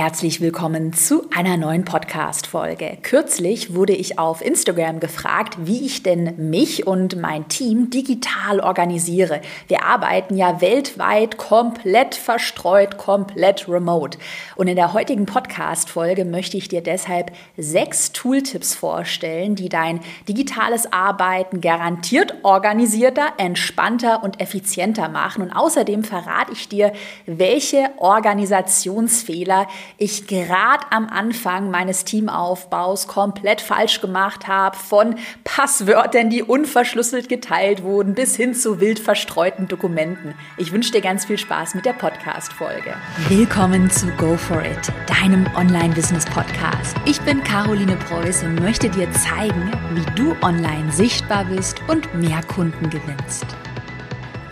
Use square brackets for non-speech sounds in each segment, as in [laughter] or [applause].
Herzlich willkommen zu einer neuen Podcast-Folge. Kürzlich wurde ich auf Instagram gefragt, wie ich denn mich und mein Team digital organisiere. Wir arbeiten ja weltweit komplett verstreut, komplett remote. Und in der heutigen Podcast-Folge möchte ich dir deshalb sechs Tooltips vorstellen, die dein digitales Arbeiten garantiert organisierter, entspannter und effizienter machen. Und außerdem verrate ich dir, welche Organisationsfehler ich gerade am Anfang meines Teamaufbaus komplett falsch gemacht habe, von Passwörtern, die unverschlüsselt geteilt wurden, bis hin zu wild verstreuten Dokumenten. Ich wünsche dir ganz viel Spaß mit der Podcast-Folge. Willkommen zu Go For It, deinem Online-Business-Podcast. Ich bin Caroline Preuß und möchte dir zeigen, wie du online sichtbar bist und mehr Kunden gewinnst.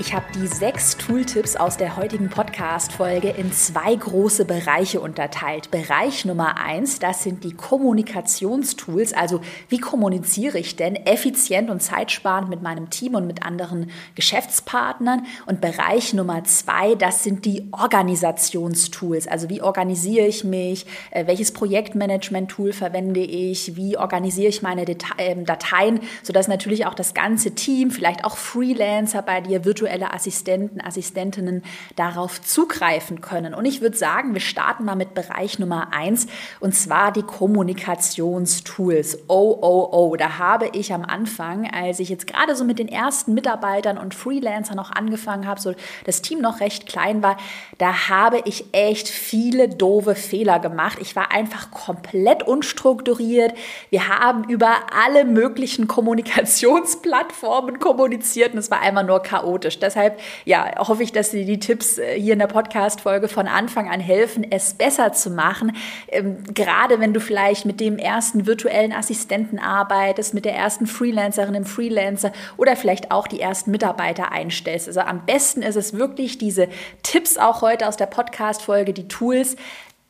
Ich habe die sechs Tooltips aus der heutigen Podcast-Folge in zwei große Bereiche unterteilt. Bereich Nummer eins, das sind die Kommunikationstools. Also, wie kommuniziere ich denn effizient und zeitsparend mit meinem Team und mit anderen Geschäftspartnern? Und Bereich Nummer zwei, das sind die Organisationstools. Also, wie organisiere ich mich? Äh, welches Projektmanagement-Tool verwende ich? Wie organisiere ich meine ähm, Dateien, sodass natürlich auch das ganze Team, vielleicht auch Freelancer bei dir virtuell virtuelle Assistenten, Assistentinnen darauf zugreifen können. Und ich würde sagen, wir starten mal mit Bereich Nummer eins und zwar die Kommunikationstools. Oh, oh, oh. Da habe ich am Anfang, als ich jetzt gerade so mit den ersten Mitarbeitern und Freelancern noch angefangen habe, so das Team noch recht klein war, da habe ich echt viele doofe Fehler gemacht. Ich war einfach komplett unstrukturiert. Wir haben über alle möglichen Kommunikationsplattformen kommuniziert und es war einfach nur chaotisch. Deshalb ja, hoffe ich, dass dir die Tipps äh, hier in der Podcast-Folge von Anfang an helfen, es besser zu machen. Ähm, gerade wenn du vielleicht mit dem ersten virtuellen Assistenten arbeitest, mit der ersten Freelancerin im Freelancer oder vielleicht auch die ersten Mitarbeiter einstellst. Also am besten ist es wirklich, diese Tipps auch heute aus der Podcast-Folge, die Tools,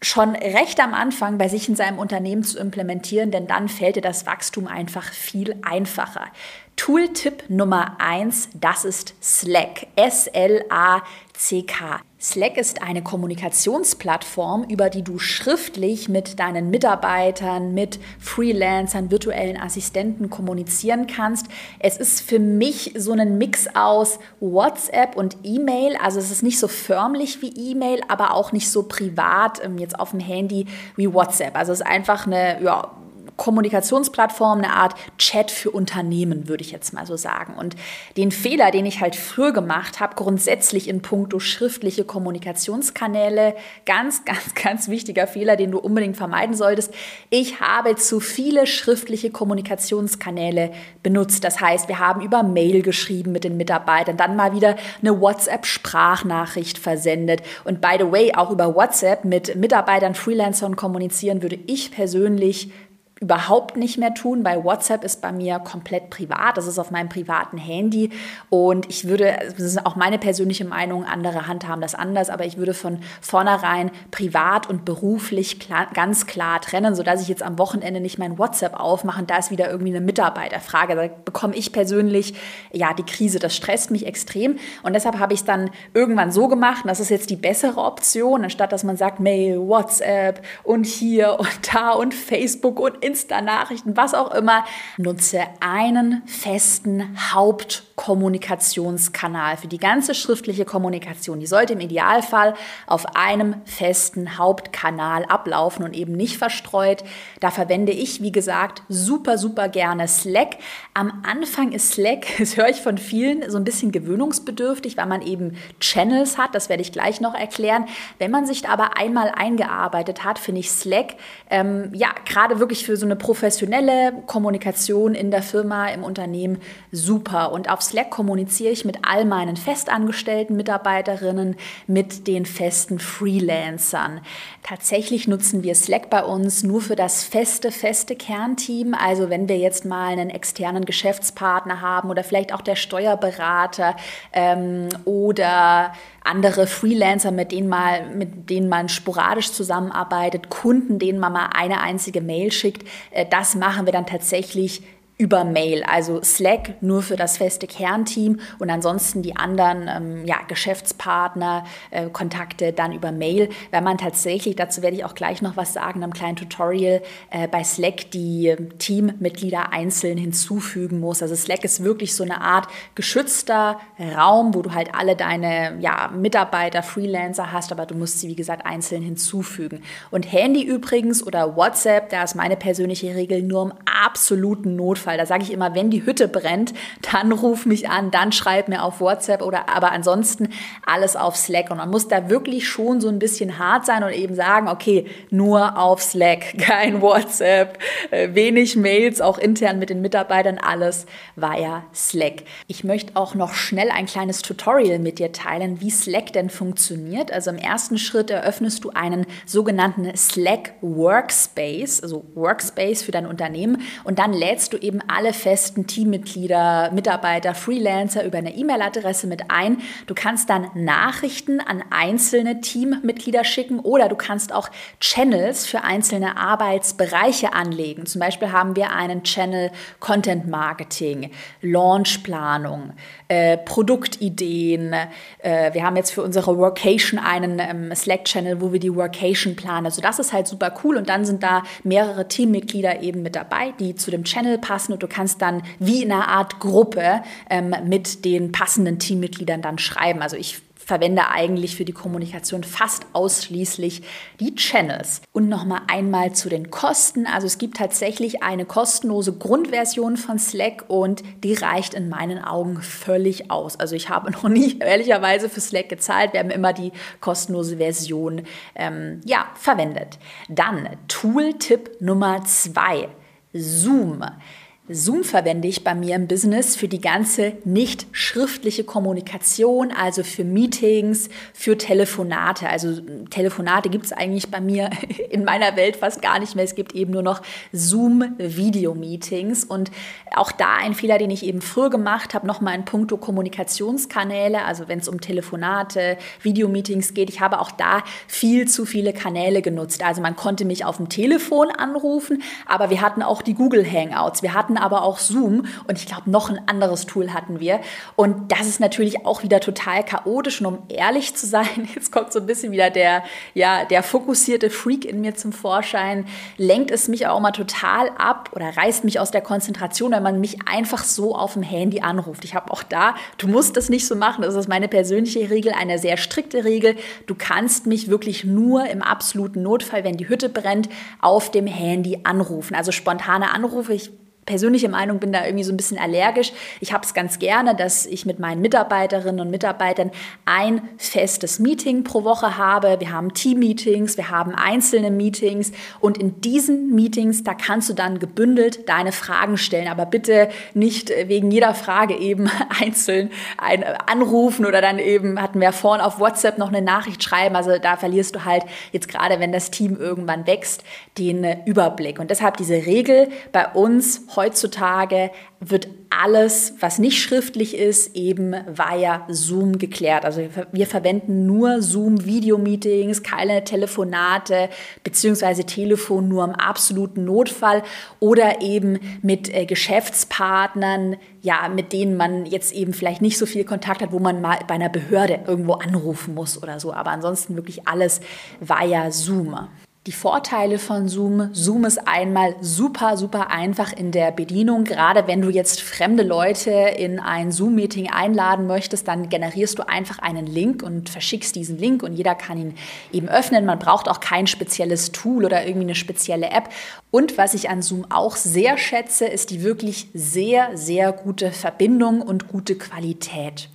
schon recht am Anfang bei sich in seinem Unternehmen zu implementieren, denn dann fällt dir das Wachstum einfach viel einfacher. Tooltip Nummer eins, das ist Slack. S-L-A-C-K. Slack ist eine Kommunikationsplattform, über die du schriftlich mit deinen Mitarbeitern, mit Freelancern, virtuellen Assistenten kommunizieren kannst. Es ist für mich so ein Mix aus WhatsApp und E-Mail. Also es ist nicht so förmlich wie E-Mail, aber auch nicht so privat ähm, jetzt auf dem Handy wie WhatsApp. Also es ist einfach eine ja, Kommunikationsplattform, eine Art Chat für Unternehmen, würde ich jetzt mal so sagen. Und den Fehler, den ich halt früher gemacht habe, grundsätzlich in puncto schriftliche Kommunikationskanäle, ganz, [laughs] ganz, ganz wichtiger Fehler, den du unbedingt vermeiden solltest. Ich habe zu viele schriftliche Kommunikationskanäle benutzt. Das heißt, wir haben über Mail geschrieben mit den Mitarbeitern, dann mal wieder eine WhatsApp-Sprachnachricht versendet. Und by the way, auch über WhatsApp mit Mitarbeitern, Freelancern kommunizieren würde ich persönlich überhaupt nicht mehr tun, weil WhatsApp ist bei mir komplett privat. Das ist auf meinem privaten Handy und ich würde, das ist auch meine persönliche Meinung, andere handhaben das anders, aber ich würde von vornherein privat und beruflich klar, ganz klar trennen, sodass ich jetzt am Wochenende nicht mein WhatsApp aufmache und da ist wieder irgendwie eine Mitarbeiterfrage. Da bekomme ich persönlich, ja, die Krise, das stresst mich extrem und deshalb habe ich es dann irgendwann so gemacht und das ist jetzt die bessere Option, anstatt dass man sagt Mail, WhatsApp und hier und da und Facebook und Insta-Nachrichten, was auch immer, nutze einen festen Hauptkommunikationskanal für die ganze schriftliche Kommunikation. Die sollte im Idealfall auf einem festen Hauptkanal ablaufen und eben nicht verstreut. Da verwende ich, wie gesagt, super, super gerne Slack. Am Anfang ist Slack, [laughs] das höre ich von vielen, so ein bisschen gewöhnungsbedürftig, weil man eben Channels hat. Das werde ich gleich noch erklären. Wenn man sich aber einmal eingearbeitet hat, finde ich Slack, ähm, ja, gerade wirklich für so eine professionelle Kommunikation in der Firma, im Unternehmen super. Und auf Slack kommuniziere ich mit all meinen festangestellten Mitarbeiterinnen, mit den festen Freelancern. Tatsächlich nutzen wir Slack bei uns nur für das feste, feste Kernteam. Also wenn wir jetzt mal einen externen Geschäftspartner haben oder vielleicht auch der Steuerberater ähm, oder andere Freelancer, mit denen, mal, mit denen man sporadisch zusammenarbeitet, Kunden, denen man mal eine einzige Mail schickt. Äh, das machen wir dann tatsächlich über Mail. Also Slack nur für das feste Kernteam und ansonsten die anderen ähm, ja, Geschäftspartner, äh, Kontakte dann über Mail. Wenn man tatsächlich, dazu werde ich auch gleich noch was sagen, einem kleinen Tutorial äh, bei Slack die Teammitglieder einzeln hinzufügen muss. Also Slack ist wirklich so eine Art geschützter Raum, wo du halt alle deine ja, Mitarbeiter, Freelancer hast, aber du musst sie, wie gesagt, einzeln hinzufügen. Und Handy übrigens oder WhatsApp, da ist meine persönliche Regel nur im absoluten Notfall. Da sage ich immer, wenn die Hütte brennt, dann ruf mich an, dann schreib mir auf WhatsApp oder aber ansonsten alles auf Slack. Und man muss da wirklich schon so ein bisschen hart sein und eben sagen, okay, nur auf Slack, [laughs] kein WhatsApp, äh, wenig Mails, auch intern mit den Mitarbeitern, alles via Slack. Ich möchte auch noch schnell ein kleines Tutorial mit dir teilen, wie Slack denn funktioniert. Also im ersten Schritt eröffnest du einen sogenannten Slack Workspace, also Workspace für dein Unternehmen und dann lädst du eben alle festen Teammitglieder, Mitarbeiter, Freelancer über eine E-Mail-Adresse mit ein. Du kannst dann Nachrichten an einzelne Teammitglieder schicken oder du kannst auch Channels für einzelne Arbeitsbereiche anlegen. Zum Beispiel haben wir einen Channel Content Marketing, Launchplanung, äh, Produktideen. Äh, wir haben jetzt für unsere Workation einen ähm, Slack-Channel, wo wir die Workation planen. Also das ist halt super cool und dann sind da mehrere Teammitglieder eben mit dabei, die zu dem Channel passen und du kannst dann wie in einer Art Gruppe ähm, mit den passenden Teammitgliedern dann schreiben. Also ich verwende eigentlich für die Kommunikation fast ausschließlich die Channels. Und nochmal einmal zu den Kosten. Also es gibt tatsächlich eine kostenlose Grundversion von Slack und die reicht in meinen Augen völlig aus. Also ich habe [laughs] noch nie ehrlicherweise für Slack gezahlt. Wir haben immer die kostenlose Version ähm, ja, verwendet. Dann Tool-Tipp Nummer zwei. Zoom. Zoom verwende ich bei mir im Business für die ganze nicht schriftliche Kommunikation, also für Meetings, für Telefonate. Also Telefonate gibt es eigentlich bei mir [laughs] in meiner Welt fast gar nicht mehr. Es gibt eben nur noch Zoom-Video-Meetings. Und auch da ein Fehler, den ich eben früher gemacht habe, nochmal in puncto Kommunikationskanäle, also wenn es um Telefonate, Videomeetings geht. Ich habe auch da viel zu viele Kanäle genutzt. Also man konnte mich auf dem Telefon anrufen, aber wir hatten auch die Google Hangouts. Wir hatten aber auch Zoom und ich glaube, noch ein anderes Tool hatten wir. Und das ist natürlich auch wieder total chaotisch. Und um ehrlich zu sein, [laughs] jetzt kommt so ein bisschen wieder der, ja, der fokussierte Freak in mir zum Vorschein, lenkt es mich auch mal total ab oder reißt mich aus der Konzentration, wenn man mich einfach so auf dem Handy anruft. Ich habe auch da, du musst das nicht so machen, das ist meine persönliche Regel, eine sehr strikte Regel. Du kannst mich wirklich nur im absoluten Notfall, wenn die Hütte brennt, auf dem Handy anrufen. Also spontane Anrufe, ich persönliche Meinung bin da irgendwie so ein bisschen allergisch. Ich habe es ganz gerne, dass ich mit meinen Mitarbeiterinnen und Mitarbeitern ein festes Meeting pro Woche habe. Wir haben Team-Meetings, wir haben einzelne Meetings und in diesen Meetings, da kannst du dann gebündelt deine Fragen stellen, aber bitte nicht wegen jeder Frage eben [laughs] einzeln ein, anrufen oder dann eben, hatten wir vorhin auf WhatsApp noch eine Nachricht schreiben. Also da verlierst du halt jetzt gerade, wenn das Team irgendwann wächst, den Überblick. Und deshalb diese Regel bei uns heutzutage wird alles, was nicht schriftlich ist, eben via Zoom geklärt. Also wir verwenden nur Zoom-Video-Meetings, keine Telefonate beziehungsweise Telefon nur im absoluten Notfall oder eben mit äh, Geschäftspartnern, ja, mit denen man jetzt eben vielleicht nicht so viel Kontakt hat, wo man mal bei einer Behörde irgendwo anrufen muss oder so. Aber ansonsten wirklich alles via Zoom. Die Vorteile von Zoom. Zoom ist einmal super, super einfach in der Bedienung. Gerade wenn du jetzt fremde Leute in ein Zoom-Meeting einladen möchtest, dann generierst du einfach einen Link und verschickst diesen Link und jeder kann ihn eben öffnen. Man braucht auch kein spezielles Tool oder irgendwie eine spezielle App. Und was ich an Zoom auch sehr schätze, ist die wirklich sehr, sehr gute Verbindung und gute Qualität.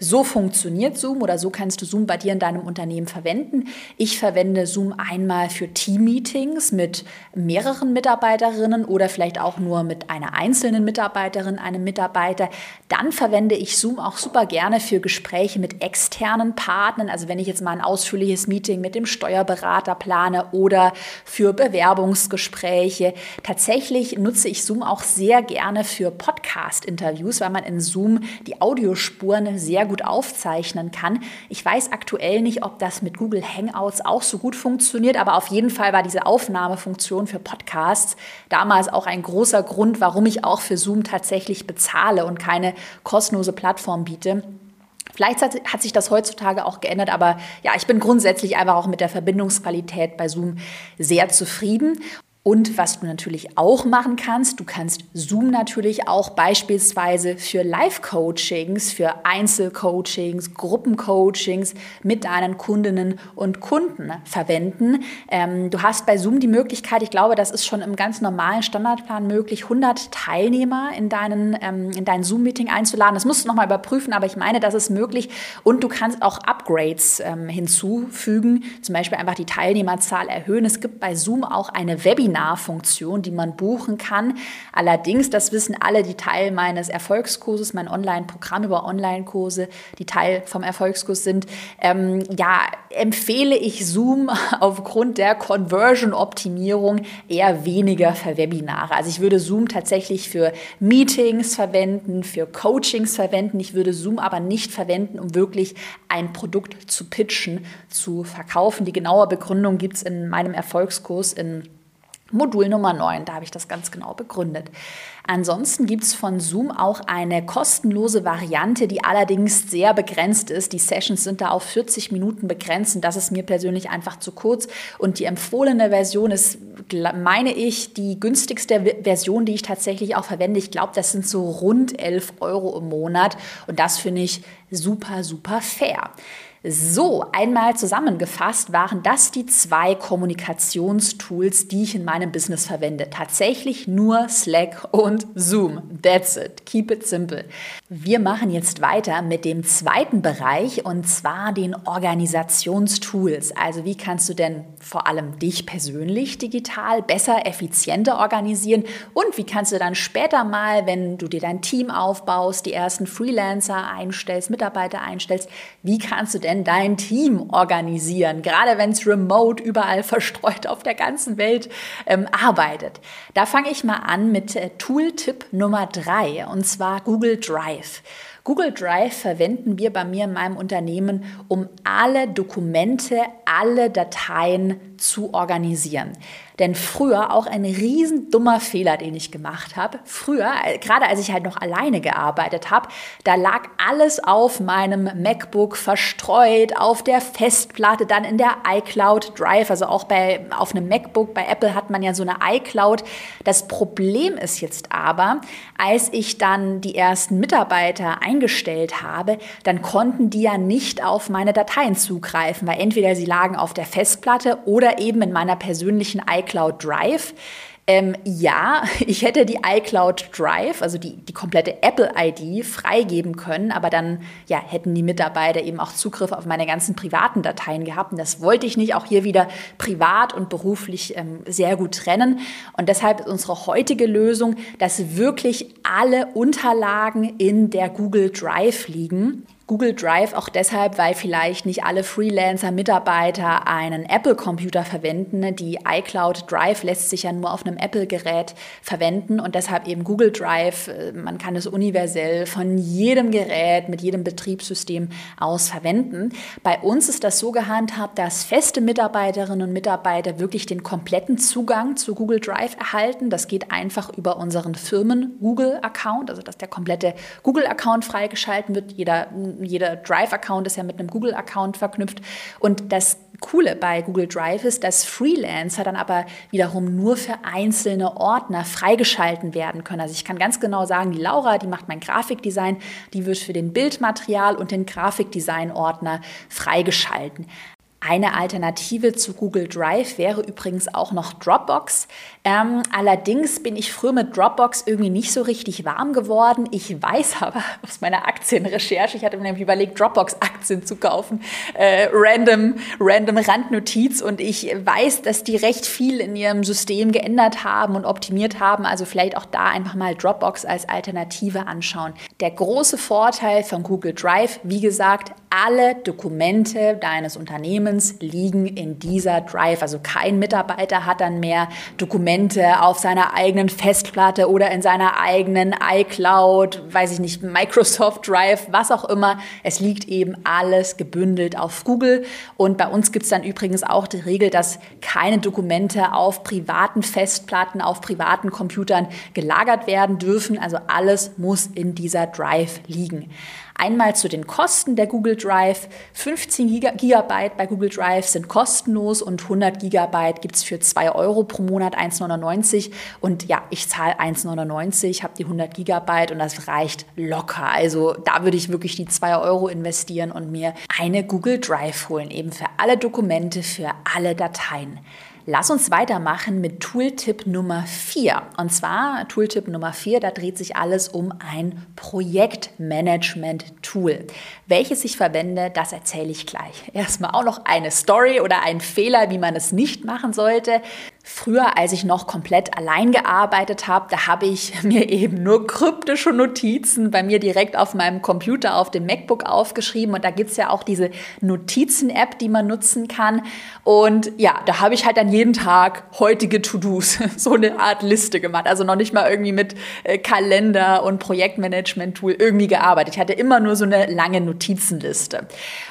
So funktioniert Zoom oder so kannst du Zoom bei dir in deinem Unternehmen verwenden. Ich verwende Zoom einmal für Team-Meetings mit mehreren Mitarbeiterinnen oder vielleicht auch nur mit einer einzelnen Mitarbeiterin, einem Mitarbeiter. Dann verwende ich Zoom auch super gerne für Gespräche mit externen Partnern. Also wenn ich jetzt mal ein ausführliches Meeting mit dem Steuerberater plane oder für Bewerbungsgespräche. Tatsächlich nutze ich Zoom auch sehr gerne für Podcast-Interviews, weil man in Zoom die Audiospuren sehr gut aufzeichnen kann. Ich weiß aktuell nicht, ob das mit Google Hangouts auch so gut funktioniert, aber auf jeden Fall war diese Aufnahmefunktion für Podcasts damals auch ein großer Grund, warum ich auch für Zoom tatsächlich bezahle und keine kostenlose Plattform biete. Vielleicht hat, sich das heutzutage auch geändert, aber ja, ich bin grundsätzlich einfach auch mit der Verbindungsqualität bei Zoom sehr zufrieden. Und was du natürlich auch machen kannst, du kannst Zoom natürlich auch beispielsweise für Live-Coachings, für Einzelcoachings, Gruppencoachings mit deinen Kundinnen und Kunden verwenden. Ähm, du hast bei Zoom die Möglichkeit, ich glaube, das ist schon im ganz normalen Standardplan möglich, 100 Teilnehmer in deinen, ähm, in dein Zoom-Meeting einzuladen. Das musst du nochmal überprüfen, aber ich meine, das ist möglich. Und du kannst auch Upgrades ähm, hinzufügen, zum Beispiel einfach die Teilnehmerzahl erhöhen. Es gibt bei Zoom auch eine Webinar Webinarfunktion, die man buchen kann. Allerdings, das wissen alle, die Teil meines Erfolgskurses, mein Online-Programm über Online-Kurse, die Teil vom Erfolgskurs sind, ähm, ja, empfehle ich Zoom [laughs] aufgrund der Conversion-Optimierung eher weniger für Webinare. Also ich würde Zoom tatsächlich für Meetings verwenden, für Coachings verwenden. Ich würde Zoom aber nicht verwenden, um wirklich ein Produkt zu pitchen, zu verkaufen. Die genaue Begründung gibt es in meinem Erfolgskurs in Modul Nummer 9, da habe ich das ganz genau begründet. Ansonsten gibt es von Zoom auch eine kostenlose Variante, die allerdings sehr begrenzt ist. Die Sessions sind da auf 40 Minuten begrenzt und das ist mir persönlich einfach zu kurz. Und die empfohlene Version ist, meine ich, die günstigste Version, die ich tatsächlich auch verwende. Ich glaube, das sind so rund 11 Euro im Monat und das finde ich super, super fair. So, einmal zusammengefasst waren das die zwei Kommunikationstools, die ich in meinem Business verwende. Tatsächlich nur Slack und Zoom. That's it. Keep it simple. Wir machen jetzt weiter mit dem zweiten Bereich und zwar den Organisationstools. Also wie kannst du denn vor allem dich persönlich digital besser, effizienter organisieren und wie kannst du dann später mal, wenn du dir dein Team aufbaust, die ersten Freelancer einstellst, Mitarbeiter einstellst, wie kannst du denn dein Team organisieren, gerade wenn es remote überall [laughs] verstreut auf der ganzen Welt ähm, arbeitet? Da fange ich mal an mit äh, Tooltip Nummer drei und zwar Google Drive. Google Drive verwenden wir bei mir in meinem Unternehmen, um alle Dokumente, alle Dateien zu organisieren. Denn früher auch ein riesen dummer Fehler, den ich gemacht habe. Früher, äh, gerade als ich halt noch alleine gearbeitet habe, da lag alles auf meinem MacBook verstreut, auf der Festplatte, dann in der iCloud Drive, also auch bei, auf einem MacBook. Bei Apple hat man ja so eine iCloud. Das Problem ist jetzt aber, als ich dann die ersten Mitarbeiter eingestellt habe, dann konnten die ja nicht auf meine Dateien zugreifen, weil entweder sie lagen auf der Festplatte oder eben in meiner persönlichen iCloud iCloud Drive. Ähm, ja, [laughs] ich hätte die iCloud Drive, also die, die komplette Apple-ID, freigeben können, aber dann ja, hätten die Mitarbeiter eben auch Zugriff auf meine ganzen privaten Dateien gehabt. Und das wollte ich nicht. Auch hier wieder privat und beruflich ähm, sehr gut trennen. Und deshalb ist unsere heutige Lösung, dass wirklich alle Unterlagen in der Google Drive liegen. Google Drive auch deshalb, weil vielleicht nicht alle Freelancer-Mitarbeiter einen Apple-Computer verwenden. Die iCloud Drive lässt sich ja nur auf einem Apple-Gerät verwenden und deshalb eben Google Drive. Äh, man kann es universell von jedem Gerät mit jedem Betriebssystem aus verwenden. Bei uns ist das so gehandhabt, dass feste Mitarbeiterinnen und Mitarbeiter wirklich den kompletten Zugang zu Google Drive erhalten. Das geht einfach über unseren Firmen-Google-Account, also dass der komplette Google-Account freigeschalten wird. Jeder jeder Drive-Account ist ja mit einem Google-Account verknüpft. Und das Coole bei Google Drive ist, dass Freelancer dann aber wiederum nur für einzelne Ordner freigeschalten werden können. Also ich kann ganz genau sagen, die Laura, die macht mein Grafikdesign, die wird für den Bildmaterial und den Grafikdesign-Ordner freigeschalten. Eine Alternative zu Google Drive wäre übrigens auch noch Dropbox. Ähm, allerdings bin ich früher mit Dropbox irgendwie nicht so richtig warm geworden. Ich weiß [laughs] aber aus meiner Aktienrecherche, ich hatte mir nämlich überlegt, Dropbox-Aktien zu kaufen, äh, random, random Randnotiz und ich weiß, dass die recht viel in ihrem System geändert haben und optimiert haben. Also vielleicht auch da einfach mal Dropbox als Alternative anschauen. Der große Vorteil von Google Drive, wie gesagt, alle Dokumente deines Unternehmens Unternehmens liegen in dieser Drive. Also kein Mitarbeiter hat dann mehr Dokumente auf seiner eigenen Festplatte oder in seiner eigenen iCloud, weiß ich nicht, Microsoft Drive, was auch immer. Es liegt eben alles gebündelt auf Google. Und bei uns gibt es dann übrigens auch die Regel, dass keine Dokumente auf privaten Festplatten, auf privaten Computern gelagert werden dürfen. Also alles muss in dieser Drive liegen. Einmal zu den Kosten der Google Drive. 15 Gigabyte bei Google Drive sind kostenlos und 100 Gigabyte gibt es für 2 Euro pro Monat, 1,99. Und ja, ich zahle 1,99, habe die 100 Gigabyte und das reicht locker. Also da würde ich wirklich die 2 Euro investieren und mir eine Google Drive holen, eben für alle Dokumente, für alle Dateien. Lass uns weitermachen mit Tooltip Nummer 4. Und zwar Tooltip Nummer 4, da dreht sich alles um ein Projektmanagement-Tool. Welches ich verwende, das erzähle ich gleich. Erstmal auch noch eine Story oder ein Fehler, wie man es nicht machen sollte. Früher, als ich noch komplett allein gearbeitet habe, da habe ich [laughs] mir eben nur kryptische Notizen bei mir direkt auf meinem Computer, auf dem MacBook aufgeschrieben. Und da gibt es ja auch diese Notizen-App, die man nutzen kann. Und ja, da habe ich halt dann jeden Tag heutige To-Dos, [laughs] so eine Art Liste gemacht. Also noch nicht mal irgendwie mit äh, Kalender und Projektmanagement-Tool irgendwie gearbeitet. Ich hatte immer nur so eine lange Notizenliste.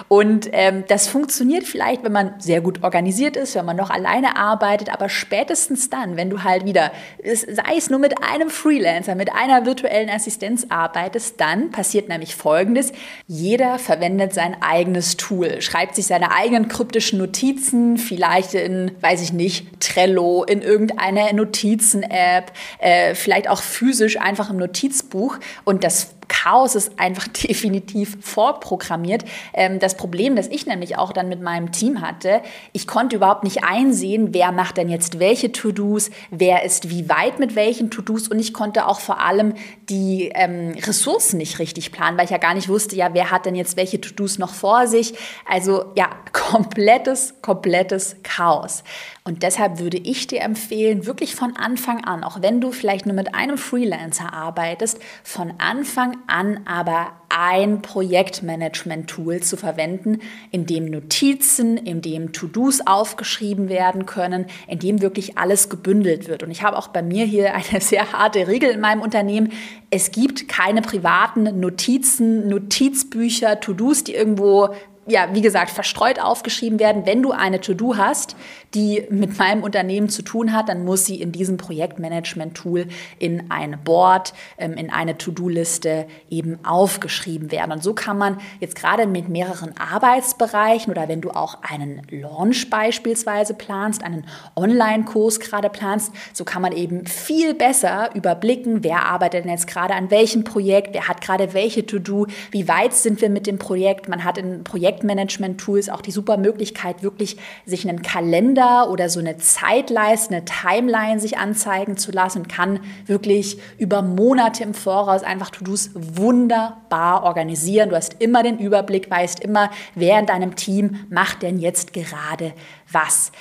Und ähm, das funktioniert vielleicht, wenn man sehr gut organisiert ist, wenn man noch alleine arbeitet, aber spätestens dann, wenn du halt wieder, sei es nur mit einem Freelancer, mit einer virtuellen Assistenz arbeitest, dann passiert nämlich Folgendes. Jeder verwendet sein eigenes Tool, schreibt sich seine eigenen kryptischen Notizen, vielleicht in, weiß ich nicht, Trello, in irgendeiner Notizen-App, äh, vielleicht auch physisch einfach im Notizbuch und das Chaos ist einfach [laughs] definitiv vorprogrammiert. Ähm, das Problem, das ich nämlich auch dann mit meinem Team hatte, ich konnte überhaupt nicht einsehen, wer macht denn jetzt welche To-Dos, wer ist wie weit mit welchen To-Dos und ich konnte auch vor allem die ähm, Ressourcen nicht richtig planen, weil ich ja gar nicht wusste, ja, wer hat denn jetzt welche To-Dos noch vor sich. Also ja, [laughs] komplettes, komplettes Chaos. Und deshalb würde ich dir empfehlen, wirklich von Anfang an, auch wenn du vielleicht nur mit einem Freelancer arbeitest, von Anfang an aber ein Projektmanagement-Tool zu verwenden, in dem Notizen, in dem To-Dos aufgeschrieben werden können, in dem wirklich alles gebündelt wird. Und ich habe auch bei mir hier eine [laughs] sehr harte Regel in meinem Unternehmen. Es gibt keine privaten Notizen, Notizbücher, To-Dos, die irgendwo ja, wie gesagt, verstreut aufgeschrieben werden. Wenn du eine To-Do hast, die mit meinem Unternehmen zu tun hat, dann muss sie in diesem Projektmanagement-Tool in ein Board, ähm, in eine To-Do-Liste eben aufgeschrieben werden. Und so kann man jetzt gerade mit mehreren Arbeitsbereichen oder wenn du auch einen Launch beispielsweise planst, einen Online-Kurs gerade planst, so kann man eben viel besser überblicken, wer arbeitet denn jetzt gerade an welchem Projekt, wer hat gerade welche To-Do, wie weit sind wir mit dem Projekt. Man hat in Projekt Projektmanagement-Tools auch die super Möglichkeit, wirklich sich einen Kalender oder so eine Zeitleiste, eine Timeline sich anzeigen zu lassen und kann wirklich über Monate im Voraus einfach To-Dos wunderbar organisieren. Du hast immer den Überblick, weißt immer, wer in deinem Team macht denn jetzt gerade was.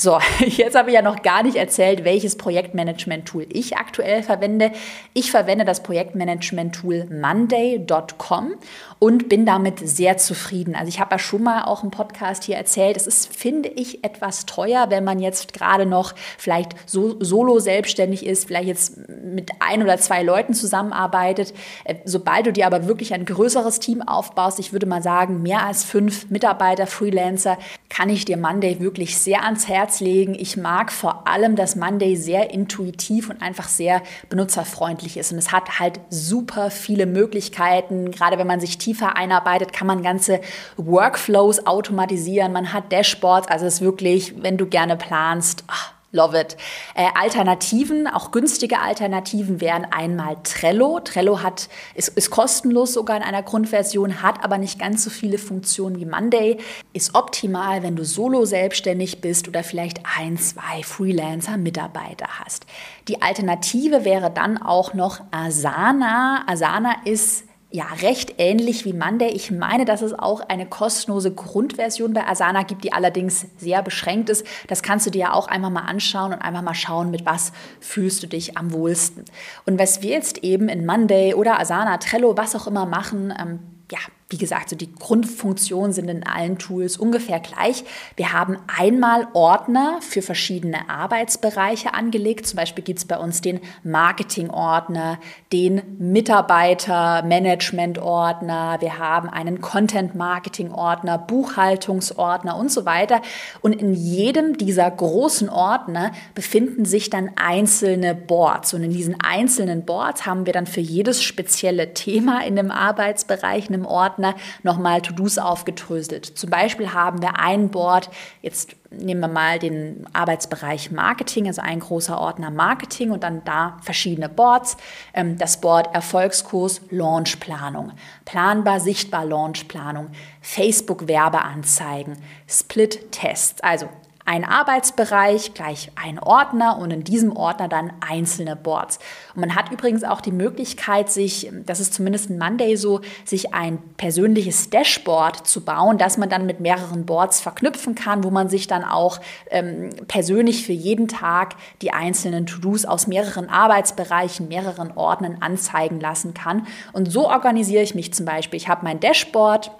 So, [laughs] jetzt habe ich ja noch gar nicht erzählt, welches Projektmanagement-Tool ich aktuell verwende. Ich verwende das Projektmanagement-Tool Monday.com und bin damit sehr zufrieden. Also ich habe ja schon mal auch im Podcast hier erzählt, es ist, finde ich, etwas teuer, wenn man jetzt gerade noch vielleicht so, solo selbstständig ist, vielleicht jetzt mit ein oder zwei Leuten zusammenarbeitet. Äh, sobald du dir aber wirklich ein größeres Team aufbaust, ich würde mal sagen, mehr als fünf Mitarbeiter, Freelancer, kann ich dir Monday wirklich sehr ans Herz legen. Ich mag vor allem, dass Monday sehr intuitiv und einfach sehr benutzerfreundlich ist. Und es hat halt super viele Möglichkeiten, gerade wenn man sich tiefer einarbeitet, kann man ganze Workflows automatisieren. Man hat Dashboards, also es ist wirklich, wenn du gerne planst, ach, Love it. Äh, Alternativen, auch günstige Alternativen wären einmal Trello. Trello hat, ist, ist kostenlos sogar in einer Grundversion, hat aber nicht ganz so viele Funktionen wie Monday. Ist optimal, wenn du solo selbstständig bist oder vielleicht ein, zwei Freelancer-Mitarbeiter hast. Die Alternative wäre dann auch noch Asana. Asana ist ja, recht ähnlich wie Monday. Ich meine, dass es auch eine kostenlose Grundversion bei Asana gibt, die allerdings sehr beschränkt ist. Das kannst du dir ja auch einfach mal anschauen und einfach mal schauen, mit was fühlst du dich am wohlsten. Und was wir jetzt eben in Monday oder Asana, Trello, was auch immer machen, ähm, ja, wie gesagt, so die Grundfunktionen sind in allen Tools ungefähr gleich. Wir haben einmal Ordner für verschiedene Arbeitsbereiche angelegt. Zum Beispiel gibt es bei uns den Marketing-Ordner, den Mitarbeiter-Management-Ordner, wir haben einen Content-Marketing-Ordner, Buchhaltungsordner und so weiter. Und in jedem dieser großen Ordner befinden sich dann einzelne Boards. Und in diesen einzelnen Boards haben wir dann für jedes spezielle Thema in dem Arbeitsbereich, in einem Ordner, Ordner nochmal To-Dos aufgedröselt. Zum Beispiel haben wir ein Board, jetzt nehmen wir mal den Arbeitsbereich Marketing, also ein großer Ordner Marketing und dann da verschiedene Boards. Ähm, das Board Erfolgskurs Launchplanung, planbar, sichtbar Launchplanung, Facebook Werbeanzeigen, Split Tests, also ein Arbeitsbereich, gleich ein Ordner und in diesem Ordner dann einzelne Boards. Und man hat übrigens auch die Möglichkeit, sich, das ist zumindest in Monday so, sich ein persönliches Dashboard zu bauen, das man dann mit mehreren Boards verknüpfen kann, wo man sich dann auch ähm, persönlich für jeden Tag die einzelnen To-Dos aus mehreren Arbeitsbereichen, mehreren Ordnern anzeigen lassen kann. Und so organisiere ich mich zum Beispiel. Ich habe mein Dashboard,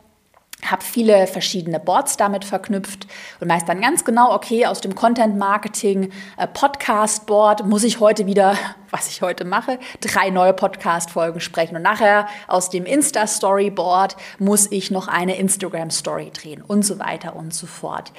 habe viele verschiedene Boards damit verknüpft und weiß dann ganz genau, okay, aus dem Content Marketing äh, Podcast Board muss ich heute wieder, [laughs] was ich heute mache, drei neue Podcast Folgen sprechen und nachher aus dem Insta Story Board muss ich noch eine Instagram Story drehen und so weiter und so fort.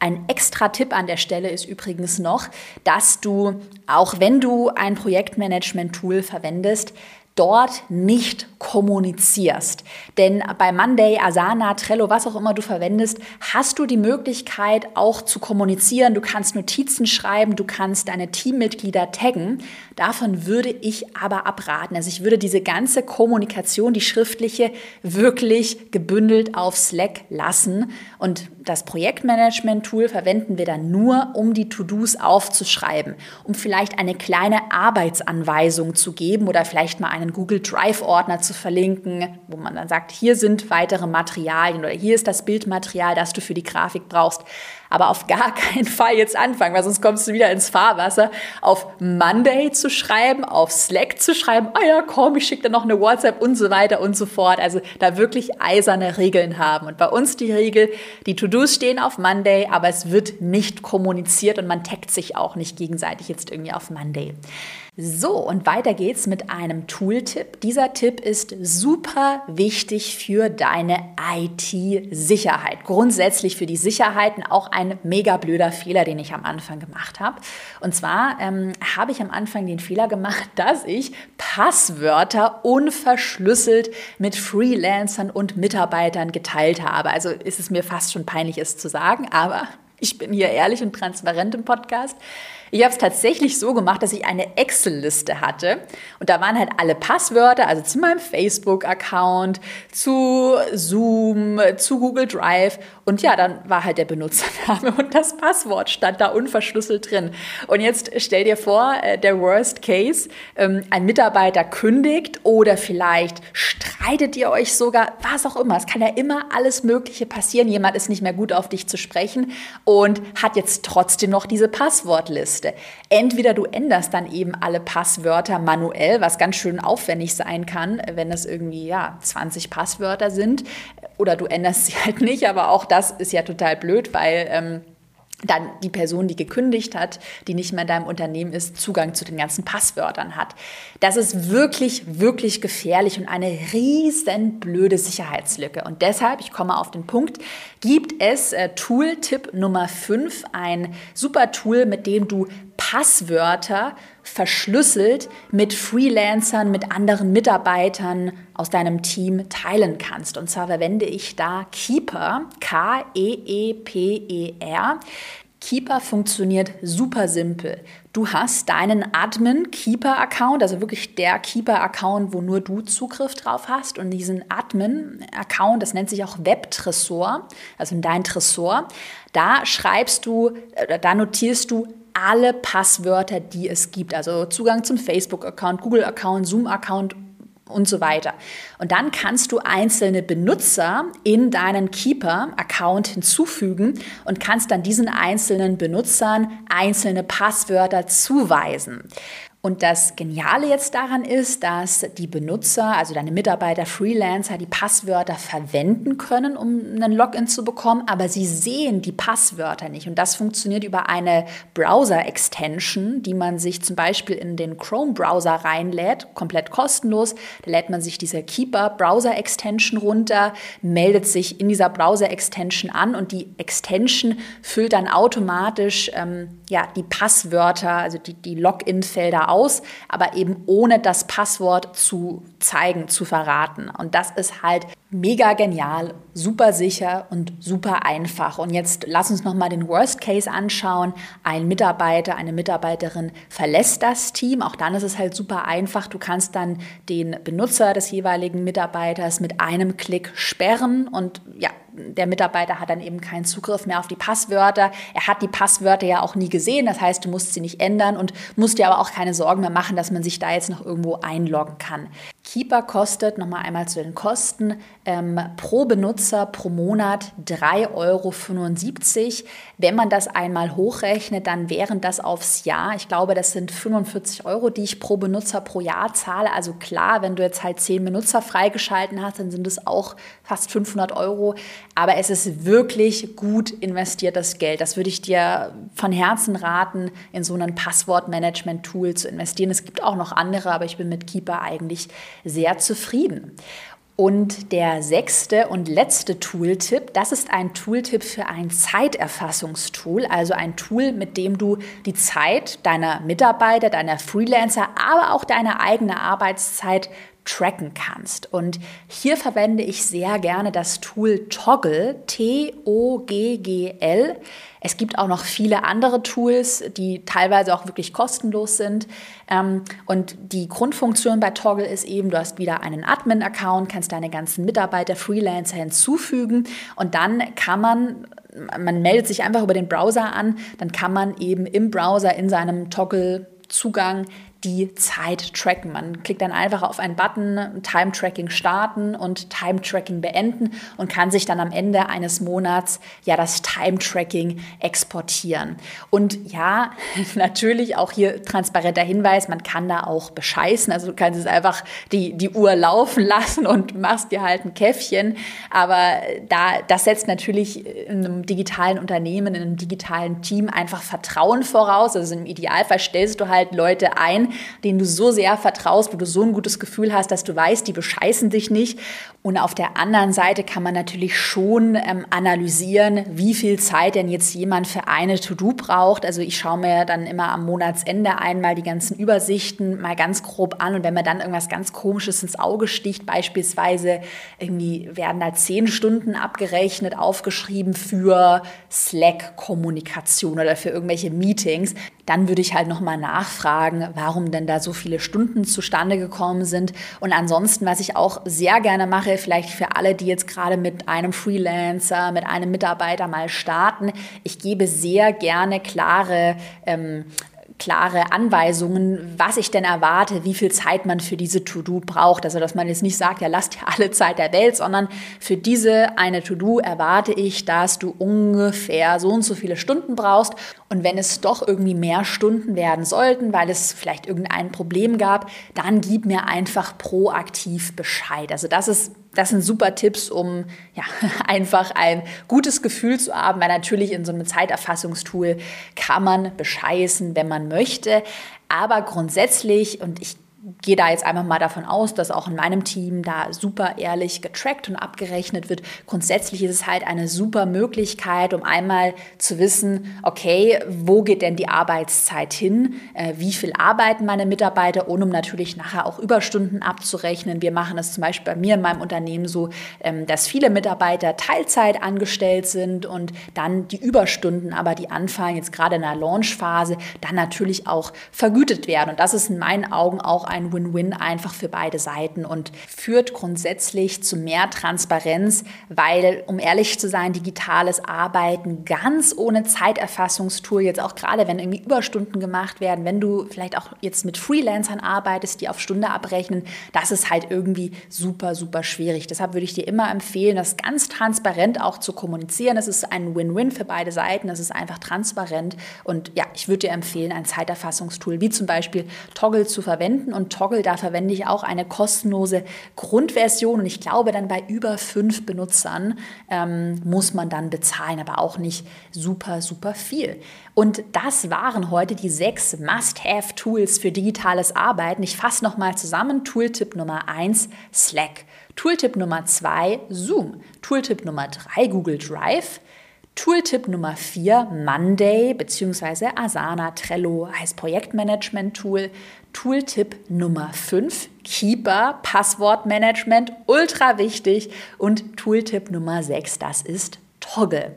Ein extra Tipp an der Stelle ist übrigens noch, dass du, auch wenn du ein Projektmanagement-Tool verwendest, dort nicht kommunizierst. Denn bei Monday, Asana, Trello, was auch immer du verwendest, hast du die Möglichkeit auch zu kommunizieren. Du kannst Notizen schreiben, du kannst deine Teammitglieder taggen. Davon würde ich aber abraten. Also ich würde diese ganze Kommunikation, die schriftliche, wirklich gebündelt auf Slack lassen. Und das Projektmanagement-Tool verwenden wir dann nur, um die To-Dos aufzuschreiben, um vielleicht eine kleine Arbeitsanweisung zu geben oder vielleicht mal einen Google Drive-Ordner zu verlinken, wo man dann sagt, hier sind weitere Materialien oder hier ist das Bildmaterial, das du für die Grafik brauchst aber auf gar [laughs] keinen Fall jetzt anfangen, weil sonst kommst du wieder ins Fahrwasser, auf Monday zu schreiben, auf Slack zu schreiben, ah ja, komm, ich schicke dir noch eine WhatsApp und so weiter und so fort. Also da wirklich eiserne Regeln haben. Und bei uns die Regel, die To-Dos stehen auf Monday, aber es wird nicht kommuniziert und man taggt sich auch nicht gegenseitig jetzt irgendwie auf Monday. So, und weiter geht's mit einem Tooltip. Dieser Tipp ist super wichtig für deine IT-Sicherheit. Grundsätzlich für die Sicherheiten auch ein mega blöder Fehler, den ich am Anfang gemacht habe. Und zwar ähm, habe ich am Anfang den Fehler gemacht, [laughs] dass ich Passwörter unverschlüsselt mit Freelancern und Mitarbeitern geteilt habe. Also ist es mir fast schon peinlich, es zu sagen, aber [laughs] ich bin hier ehrlich und transparent im Podcast. Ich habe es tatsächlich so gemacht, dass ich eine Excel-Liste hatte und da waren halt alle Passwörter, also zu meinem Facebook-Account, zu Zoom, zu Google Drive und ja, dann war halt der Benutzername und das Passwort stand da unverschlüsselt drin. Und jetzt stell dir vor, äh, der Worst Case, ähm, ein Mitarbeiter kündigt oder vielleicht streitet ihr euch sogar, was auch immer. Es kann ja immer alles Mögliche passieren. Jemand ist nicht mehr gut auf dich zu sprechen und hat jetzt trotzdem noch diese Passwortliste. Liste. Entweder du änderst dann eben alle Passwörter manuell, was ganz schön aufwendig sein kann, wenn es irgendwie ja 20 Passwörter sind, oder du änderst sie halt nicht, aber auch das ist ja total blöd, weil ähm, dann die Person, die gekündigt hat, die nicht mehr in deinem Unternehmen ist, Zugang zu den ganzen Passwörtern hat. Das ist wirklich, wirklich gefährlich und eine riesen blöde Sicherheitslücke. Und deshalb, ich komme auf den Punkt, gibt es äh, Tool-Tipp Nummer 5, ein super Tool, mit dem du Passwörter verschlüsselt mit Freelancern, mit anderen Mitarbeitern aus deinem Team teilen kannst. Und zwar verwende ich da Keeper, K-E-E-P-E-R. Keeper funktioniert super simpel. Du hast deinen Admin Keeper Account, also wirklich der Keeper Account, wo nur du Zugriff drauf hast und diesen Admin Account, das nennt sich auch Web Tresor, also in dein Tresor, da schreibst du, äh, da notierst du alle Passwörter, die es gibt. Also Zugang zum Facebook-Account, Google-Account, Zoom-Account und so weiter. Und dann kannst du einzelne Benutzer in deinen Keeper-Account hinzufügen und kannst dann diesen einzelnen Benutzern einzelne Passwörter zuweisen. Und das Geniale jetzt daran ist, dass die Benutzer, also deine Mitarbeiter, Freelancer, die Passwörter verwenden können, um einen Login zu bekommen, aber sie sehen die Passwörter nicht. Und das funktioniert über eine Browser-Extension, die man sich zum Beispiel in den Chrome-Browser reinlädt, komplett kostenlos. Da lädt man sich diese Keeper-Browser-Extension runter, meldet sich in dieser Browser-Extension an und die Extension füllt dann automatisch ähm, ja, die Passwörter, also die, die Login-Felder aber eben ohne das Passwort zu zeigen, zu verraten. Und das ist halt mega genial, super sicher und super einfach. Und jetzt lass uns noch mal den Worst Case anschauen. Ein Mitarbeiter, eine Mitarbeiterin verlässt das Team. Auch dann ist es halt super einfach. Du kannst dann den Benutzer des jeweiligen Mitarbeiters mit einem Klick sperren und ja, der Mitarbeiter hat dann eben keinen Zugriff mehr auf die Passwörter. Er hat die Passwörter ja auch nie gesehen, das heißt, du musst sie nicht ändern und musst dir aber auch keine Sorgen mehr machen, dass man sich da jetzt noch irgendwo einloggen kann. Keeper kostet, nochmal einmal zu den Kosten, ähm, pro Benutzer pro Monat 3,75 Euro. Wenn man das einmal hochrechnet, dann wären das aufs Jahr, ich glaube, das sind 45 Euro, die ich pro Benutzer pro Jahr zahle. Also klar, wenn du jetzt halt 10 Benutzer freigeschalten hast, dann sind es auch fast 500 Euro. Aber es ist wirklich gut investiertes Geld. Das würde ich dir von Herzen raten, in so ein Passwortmanagement-Tool zu investieren. Es gibt auch noch andere, aber ich bin mit Keeper eigentlich sehr zufrieden. Und der sechste und letzte Tooltip, das ist ein Tooltip für ein Zeiterfassungstool, also ein Tool, mit dem du die Zeit deiner Mitarbeiter, deiner Freelancer, aber auch deine eigene Arbeitszeit tracken kannst. Und hier verwende ich sehr gerne das Tool Toggle, T-O-G-G-L. Es gibt auch noch viele andere Tools, die teilweise auch wirklich kostenlos sind. Ähm, und die Grundfunktion bei Toggle ist eben, du hast wieder einen Admin-Account, kannst deine ganzen Mitarbeiter, Freelancer hinzufügen und dann kann man man meldet sich einfach über den Browser an, dann kann man eben im Browser in seinem Toggle Zugang die Zeit tracken. Man klickt dann einfach auf einen Button, Time Tracking starten und Time Tracking beenden und kann sich dann am Ende eines Monats ja das Time Tracking exportieren. Und ja, [laughs] natürlich auch hier transparenter Hinweis, man kann da auch bescheißen. Also du kannst es einfach die, die Uhr laufen [laughs] lassen und machst dir halt ein Käffchen. Aber da, das setzt natürlich in einem digitalen Unternehmen, in einem digitalen Team einfach Vertrauen voraus. Also im Idealfall stellst du halt Leute ein, denen du so sehr vertraust, wo du so ein gutes Gefühl hast, dass du weißt, die bescheißen dich nicht. Und auf der anderen Seite kann man natürlich schon ähm, analysieren, wie viel Zeit denn jetzt jemand für eine To-Do braucht. Also ich schaue mir dann immer am Monatsende einmal die ganzen Übersichten mal ganz grob an. Und wenn mir dann irgendwas ganz Komisches ins Auge sticht, beispielsweise irgendwie werden da zehn Stunden abgerechnet, aufgeschrieben für Slack-Kommunikation oder für irgendwelche Meetings, dann würde ich halt nochmal nachfragen, warum denn da so viele Stunden zustande gekommen sind. Und ansonsten, was ich auch sehr gerne mache, vielleicht für alle, die jetzt gerade mit einem Freelancer, mit einem Mitarbeiter mal starten, ich gebe sehr gerne klare ähm, klare Anweisungen, was ich denn erwarte, wie viel Zeit man für diese To-Do braucht. Also, dass man jetzt nicht sagt, ja, lass dir alle Zeit der Welt, sondern für diese eine To-Do erwarte ich, dass du ungefähr so und so viele Stunden brauchst. Und wenn es doch irgendwie mehr Stunden werden sollten, weil es vielleicht irgendein Problem gab, dann gib mir einfach proaktiv Bescheid. Also, das ist das sind super Tipps, um ja, [laughs] einfach ein gutes Gefühl zu haben, weil natürlich in so einem Zeiterfassungstool kann man bescheißen, wenn man möchte. Aber grundsätzlich, und ich gehe da jetzt einfach mal davon aus, dass auch in meinem Team da super ehrlich getrackt und abgerechnet wird. Grundsätzlich ist es halt eine super Möglichkeit, um einmal zu wissen, okay, wo geht denn die Arbeitszeit hin? Äh, wie viel arbeiten meine Mitarbeiter? Und um natürlich nachher auch Überstunden abzurechnen. Wir machen es zum Beispiel bei mir in meinem Unternehmen so, ähm, dass viele Mitarbeiter Teilzeit angestellt sind und dann die Überstunden, aber die anfallen jetzt gerade in der Launchphase, dann natürlich auch vergütet werden. Und das ist in meinen Augen auch ein Win-Win einfach für beide Seiten und führt grundsätzlich zu mehr Transparenz, weil, um ehrlich zu sein, digitales Arbeiten ganz ohne Zeiterfassungstool, jetzt auch gerade wenn irgendwie Überstunden gemacht werden, wenn du vielleicht auch jetzt mit Freelancern arbeitest, die auf Stunde abrechnen, das ist halt irgendwie super, super schwierig. Deshalb würde ich dir immer empfehlen, das ganz transparent auch zu kommunizieren. Es ist ein Win-Win für beide Seiten, es ist einfach transparent und ja, ich würde dir empfehlen, ein Zeiterfassungstool wie zum Beispiel Toggle zu verwenden und Toggle, da verwende ich auch eine kostenlose Grundversion und ich glaube dann bei über fünf Benutzern ähm, muss man dann bezahlen, aber auch nicht super, super viel. Und das waren heute die sechs Must-Have-Tools für digitales Arbeiten. Ich fasse nochmal zusammen. Tooltip Nummer eins Slack. Tooltip Nummer zwei Zoom. Tooltip Nummer drei Google Drive. Tooltip Nummer 4, Monday bzw. Asana Trello heißt Projektmanagement-Tool. Tooltip Nummer 5, Keeper, Passwortmanagement, ultra wichtig. Und Tooltip Nummer 6, das ist Toggle.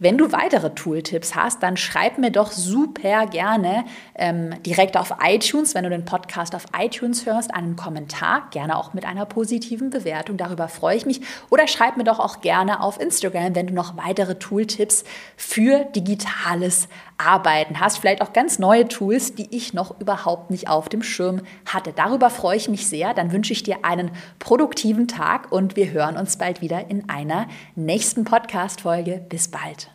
Wenn du weitere Tooltips hast, dann schreib mir doch super gerne ähm, direkt auf iTunes, wenn du den Podcast auf iTunes hörst, einen Kommentar, gerne auch mit einer positiven Bewertung. Darüber freue ich mich. Oder schreib mir doch auch gerne auf Instagram, wenn du noch weitere Tooltips für digitales Arbeiten hast. Vielleicht auch ganz neue Tools, die ich noch überhaupt nicht auf dem Schirm hatte. Darüber freue ich mich sehr. Dann wünsche ich dir einen produktiven Tag und wir hören uns bald wieder in einer nächsten Podcast-Folge. Bis bald.